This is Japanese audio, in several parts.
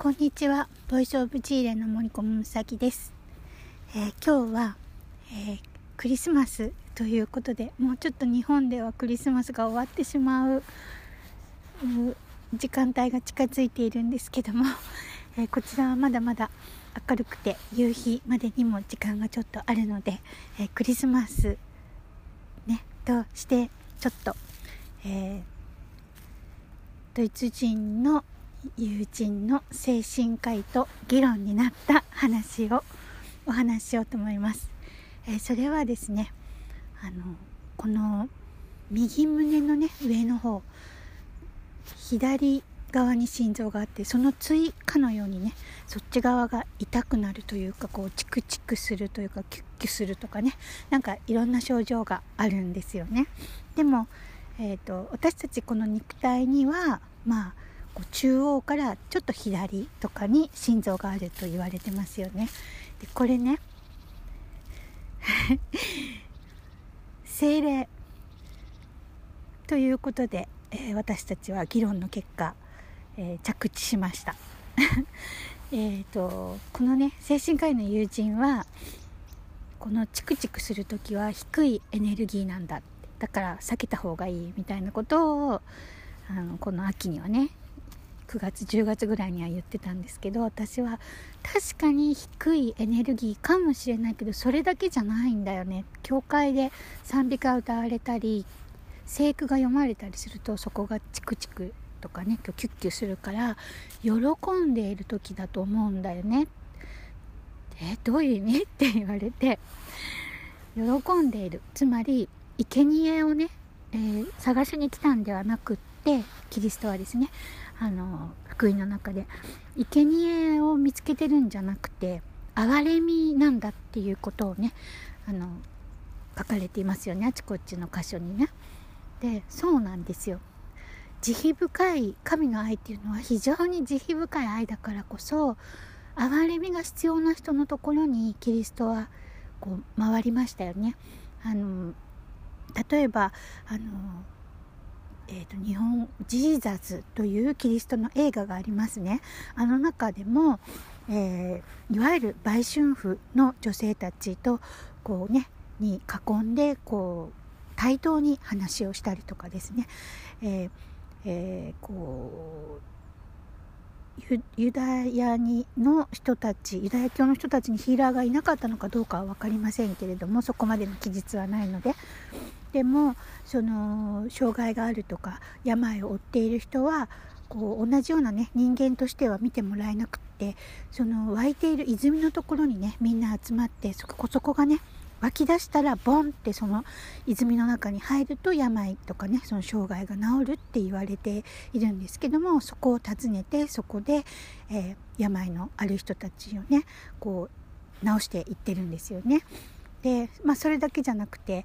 こんにちは。ボイスオブジーレの森子むさきです。えー、今日は、えー、クリスマスということで、もうちょっと日本ではクリスマスが終わってしまう時間帯が近づいているんですけども、えー、こちらはまだまだ明るくて夕日までにも時間がちょっとあるので、えクリスマスねとしてちょっと、えドイツ人の友人の精神科医と議論になった話をお話ししようと思います、えー、それはですねあのこの右胸のね上の方左側に心臓があってその追加のようにねそっち側が痛くなるというかこうチクチクするというかキュッキュするとかねなんかいろんな症状があるんですよね。でも、えーと私たちこの肉体にはまあ中央からちょっと左とかに心臓があると言われてますよね。でこれね 精霊ということで、えー、私たちは議論の結果、えー、着地しました。えとこのね精神科医の友人はこのチクチクする時は低いエネルギーなんだだから避けた方がいいみたいなことをあのこの秋にはね9月10月ぐらいには言ってたんですけど私は確かに低いエネルギーかもしれないけどそれだけじゃないんだよね。教会で賛美歌歌われたり聖句が読まれたりするとそこがチクチクとかねキュッキュするから喜んでいる時だと思うんだよね。えどういう意味？って言われて喜んでいる。つまり生贄をね、えー、探しに来たんではなくってキリストはですねあの福音の中で生贄を見つけてるんじゃなくて憐れみなんだっていうことをねあの書かれていますよねあちこちの箇所にね。でそうなんですよ。慈悲深い神の愛っていうのは非常に慈悲深い愛だからこそ憐れみが必要な人のところにキリストはこう回りましたよね。あの例えばあのえーと、日本ジーザズというキリストの映画がありますね。あの中でも、えー、いわゆる売春婦の女性たちとこうねに囲んでこう対等に話をしたりとかですね、えーえー、こうユダヤにの人たちユダヤ教の人たちにヒーラーがいなかったのかどうかは分かりませんけれどもそこまでの記述はないので。でもその障害があるとか病を負っている人はこう同じようなね人間としては見てもらえなくってその湧いている泉のところにねみんな集まってそこそこがね湧き出したらボンってその泉の中に入ると病とかねその障害が治るって言われているんですけどもそこを訪ねてそこで、えー、病のある人たちをねこう治していってるんですよね。でまあそれだけじゃなくて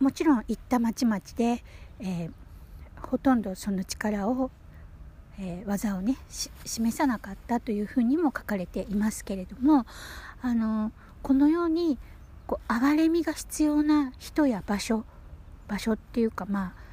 もちろん行った町々で、えー、ほとんどその力を、えー、技をね示さなかったというふうにも書かれていますけれどもあのこのようにこう憐れみが必要な人や場所場所っていうかまあ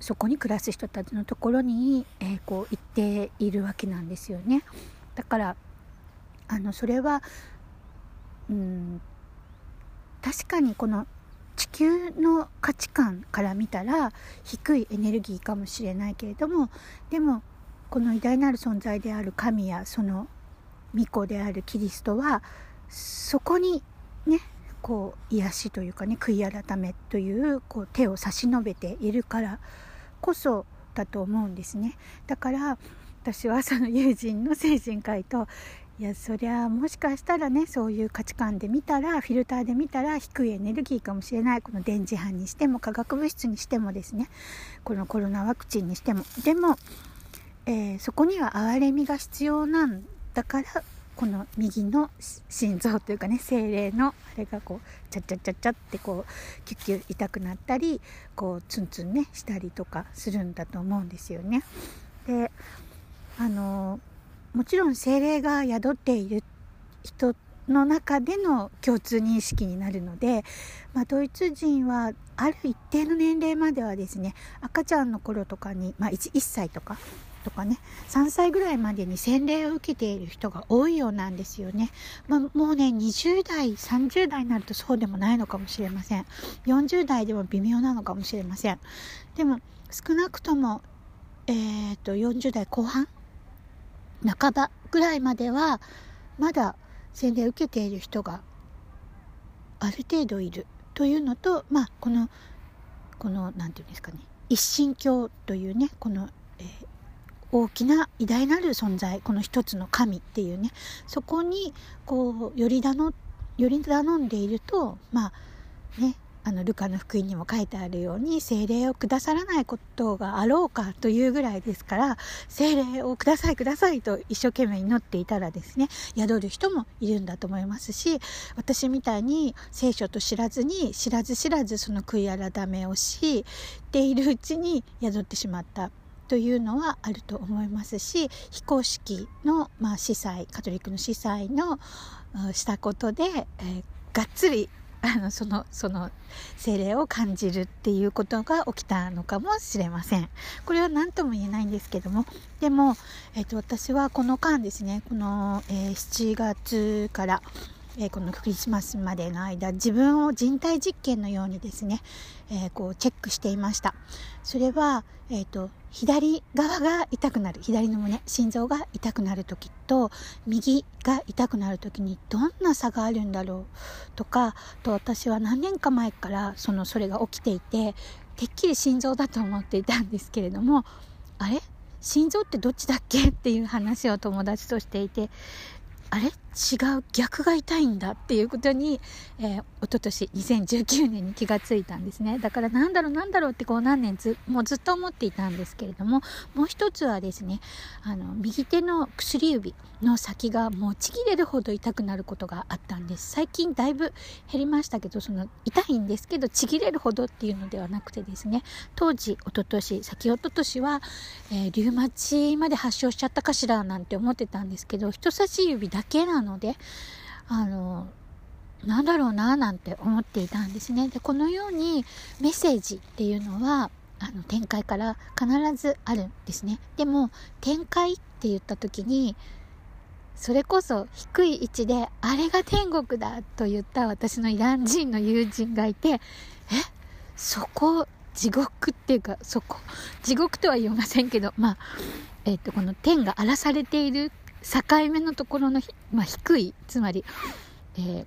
そこに暮らす人たちのところに、えー、こう行っているわけなんですよね。だからあのそれはうん確かにこの地球の価値観から見たら低いエネルギーかもしれないけれどもでもこの偉大なる存在である神やその御子であるキリストはそこにねこう癒しというかね悔い改めというこう手を差し伸べているからこそだと思うんですね。だから私はその友人の精神科医といやそりゃもしかしたらねそういう価値観で見たらフィルターで見たら低いエネルギーかもしれない。この電磁波にしても化学物質にしてもですね。このコロナワクチンにしても。でも、えー、そこには憐れみが必要なんだからこの右の心臓というかね精霊のあれがこうチャチャチャチャってこうキュッキュ痛くなったりこうツンツンねしたりとかするんだと思うんですよね。であのーもちろん精霊が宿っている人の中での共通認識になるので、まあ、ドイツ人はある一定の年齢まではですね赤ちゃんの頃とかに、まあ1、1, 歳とかとかね3歳ぐらいまでに洗礼を受けている人が多いようなんですよね、まあ、もうね20代30代になるとそうでもないのかもしれません。40代でも微妙なのかもしれません。でも少なくともえーと、と40代後半半ばぐらいまではまだ洗礼を受けている人がある程度いる。というのとまあこのこの何て言うんですかね一神教というねこの、えー、大きな偉大なる存在この一つの神っていうねそこにこうより頼より頼んでいるとまあねあのルカの福音にも書いてあるように精霊をくださらないことがあろうかというぐらいですから精霊をくださいくださいと一生懸命祈っていたらですね宿る人もいるんだと思いますし私みたいに聖書と知らずに知らず知らずその悔い改めをしているうちに宿ってしまったというのはあると思いますし非公式の、まあ、司祭カトリックの司祭のしたことで、えー、がっつりあのそのその精霊を感じるっていうことが起きたのかもしれません。これは何とも言えないんですけども。でも、えーと、私はこの間ですねこの、えー、7月からえー、このクリスマスまでの間自分を人体実験のようにですね、えー、こうチェックしていました。それは、えーと、左側が痛くなる。左の胸心臓が痛くなる時と右が痛くなる時にどんな差があるんだろう？とかと私は何年か前からそのそれが起きていててっきり心臓だと思っていたんですけれどもあれ？心臓ってどっちだっけ？っていう話を友達としていてあれ？違う逆が痛いんだっていうことに、えー、一昨年2019年に気がついたんですね。だからなんだろうなんだろうってこう何年ずもうずっと思っていたんですけれどももう一つはですねあの右手の薬指の先がもうちぎれるほど痛くなることがあったんです。最近だいぶ減りましたけどその痛いんですけどちぎれるほどっていうのではなくてですね当時一昨年先一昨年は、えー、リウマチまで発症しちゃったかしらなんて思ってたんですけど人差し指だけなのであのなんだろうななんて思っていたんですね。でこのようにメッセージっていうのはあの展開から必ずあるんですね。でも展開って言った時にそれこそ低い位置であれが天国だと言った私のイラン人の友人がいてえ？そこ地獄っていうかそこ地獄とは言いませんけどまあえっ、ー、とこの天が荒らされている境目のところの、まあ、低いつまり、えー、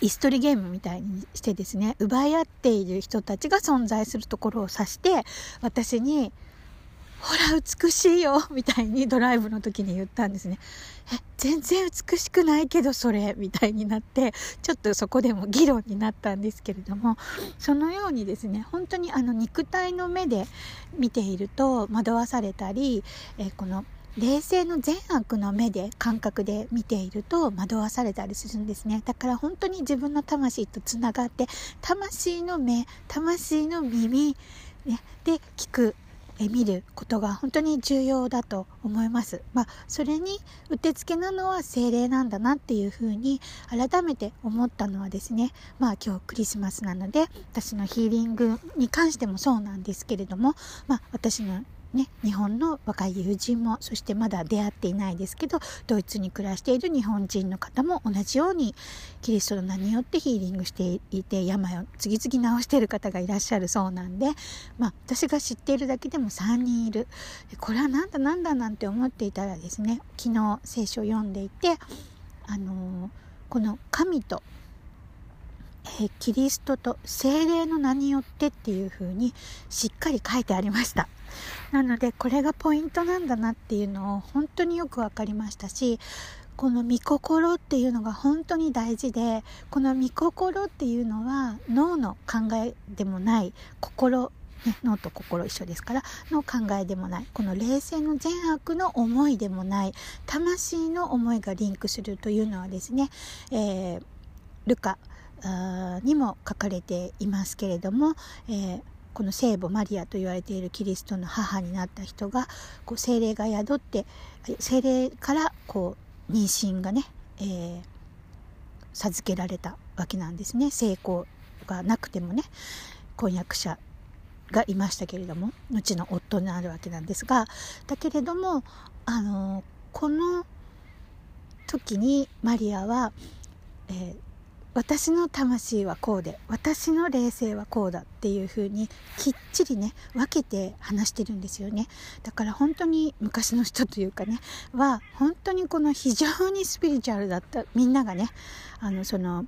イストリゲームみたいにしてですね奪い合っている人たちが存在するところを指して私に「ほら美しいよ」みたいにドライブの時に言ったんですね。え全然美しくないけどそれみたいになってちょっとそこでも議論になったんですけれどもそのようにですね本当にあの肉体の目で見ていると惑わされたり、えこの「冷静の善悪の目で感覚で見ていると惑わされたりするんですねだから本当に自分の魂とつながって魂の目魂の耳、ね、で聞くえ見ることが本当に重要だと思います。まあ、それにうってつけなのは精霊なんだなっていうふうに改めて思ったのはですね、まあ今日クリスマスなので私のヒーリングに関してもそうなんですけれども、まあ私のね、日本の若い友人もそしてまだ出会っていないですけどドイツに暮らしている日本人の方も同じようにキリストの名によってヒーリングしていて病を次々治している方がいらっしゃるそうなんで、まあ、私が知っているだけでも3人いる。これは何だ何だなんて思っていたらですね昨日聖書を読んでいて、あのー、この神とえキリストと精霊の名によってっていう風にしっかり書いてありました。なのでこれがポイントなんだなっていうのを本当によく分かりましたしこの御心っていうのが本当に大事でこの御心っていうのは脳の考えでもない心ね、脳と心一緒ですからの考えでもないこの冷静の善悪の思いでもない魂の思いがリンクするというのはですね、えー、ルカにも書かれていますけれども、えーこの聖母マリアと言われているキリストの母になった人がこう精霊が宿って精霊からこう妊娠がね、えー、授けられたわけなんですね。成功がなくてもね婚約者がいましたけれども後の夫になるわけなんですがだけれどもあのこの時にマリアは、えー、私の魂はこうで私の霊性はこうだっていう風にきっちりね分けて話してるんですよね。だから本当に昔の人というかねは本当にこの非常にスピリチュアルだったみんながねあのその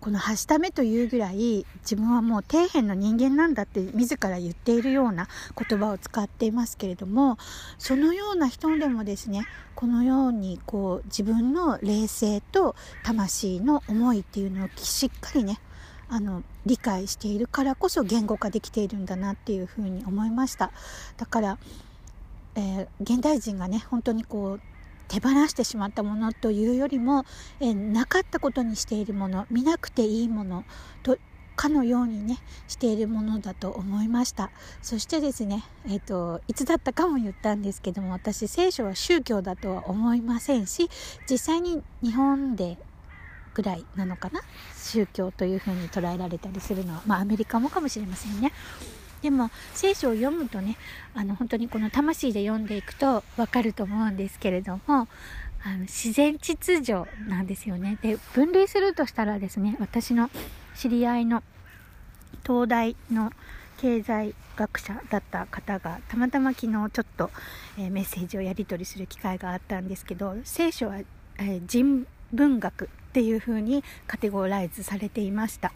この「はしため」というぐらい自分はもう底辺の人間なんだって自ら言っているような言葉を使っていますけれどもそのような人でもですねこのようにこう自分の霊性と魂の思いっていうのをしっかりねあの理解しているからこそ言語化できているんだなっていうふうに思いました。だから、えー、現代人がね本当にこう手放してしまったものというよりも、えなかったことにしているもの見なくていいものとかのようにねしているものだと思いました。そしてですねえっ、ー、といつだったかも言ったんですけども私聖書は宗教だとは思いませんし実際に日本でぐらいなのかな宗教というふうに捉えられたりするのはまあアメリカもかもしれませんね。でも聖書を読むとねあの本当にこの魂で読んでいくと分かると思うんですけれどもあの自然秩序なんですよね。で分類するとしたらですね私の知り合いの東大の経済学者だった方がたまたま昨日ちょっと、えー、メッセージをやり取りする機会があったんですけど聖書は、えー、人文学っていう風にカテゴライズされていました。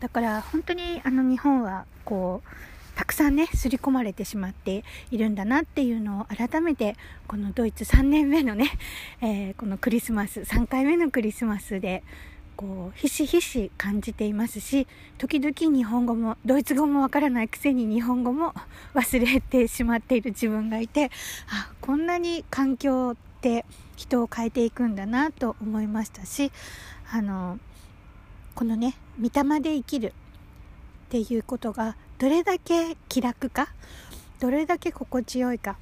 だから本当にあの日本はこうたくさんね刷り込まれてしまっているんだなっていうのを改めてこのドイツ3年目のね、えー、このクリスマス3回目のクリスマスでこうひしひし感じていますし時々日本語もドイツ語もわからないくせに日本語も忘れてしまっている自分がいてあこんなに環境って人を変えていくんだなと思いましたしあのこのね御霊で生きるっていうことがどれだけ気楽か？どれだけ心地よいか、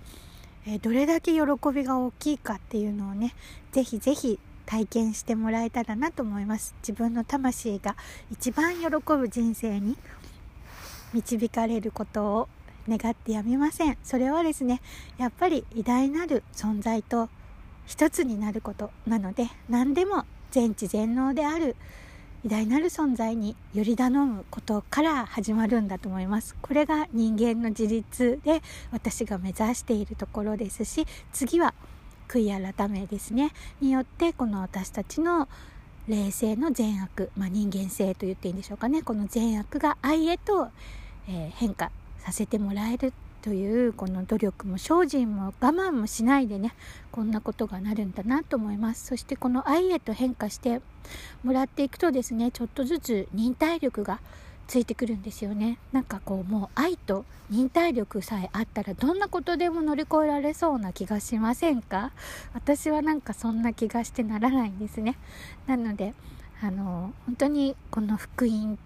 えー、どれだけ喜びが大きいかっていうのをねぜひぜひ体験してもらえたらなと思います。自分の魂が一番喜ぶ人生に導かれることを願ってやみません。それはですねやっぱり偉大なる存在と一つになることなので何でも全知全能である偉大なる存在により頼むことから始まるんだと思います。これが人間の自立で私が目指しているところですし次は悔い改めですね。によってこの私たちの霊性の善悪、まあ、人間性と言っていいんでしょうかね。この善悪が愛へと、え、変化させてもらえるというこの努力も精進も我慢もしないでねこんなことがなるんだなと思います。そしてこの愛へと変化してもらっていくとですねちょっとずつ忍耐力がついてくるんですよね。なんかこうもう愛と忍耐力さえあったらどんなことでも乗り越えられそうな気がしませんか？私はなんかそんな気がしてならないんですね。なのであの本当にこの福音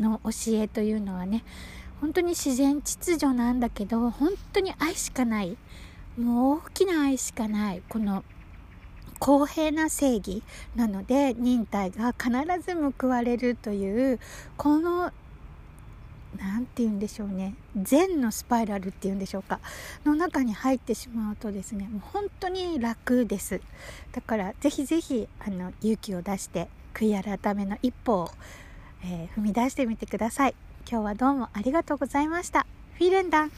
の教えというのはね本当に自然秩序なんだけど本当に愛しかない。もう大きな愛しかない。この公平な正義なので忍耐が必ず報われるというこの何て言うんでしょうね。善のスパイラルっていうんでしょうか。の中に入ってしまうとですねもう本当に楽です。だからぜひぜひあの勇気を出して悔い改めの一歩を、えー、踏み出してみてください。今日はどうもありがとうございました。フィーレンダンク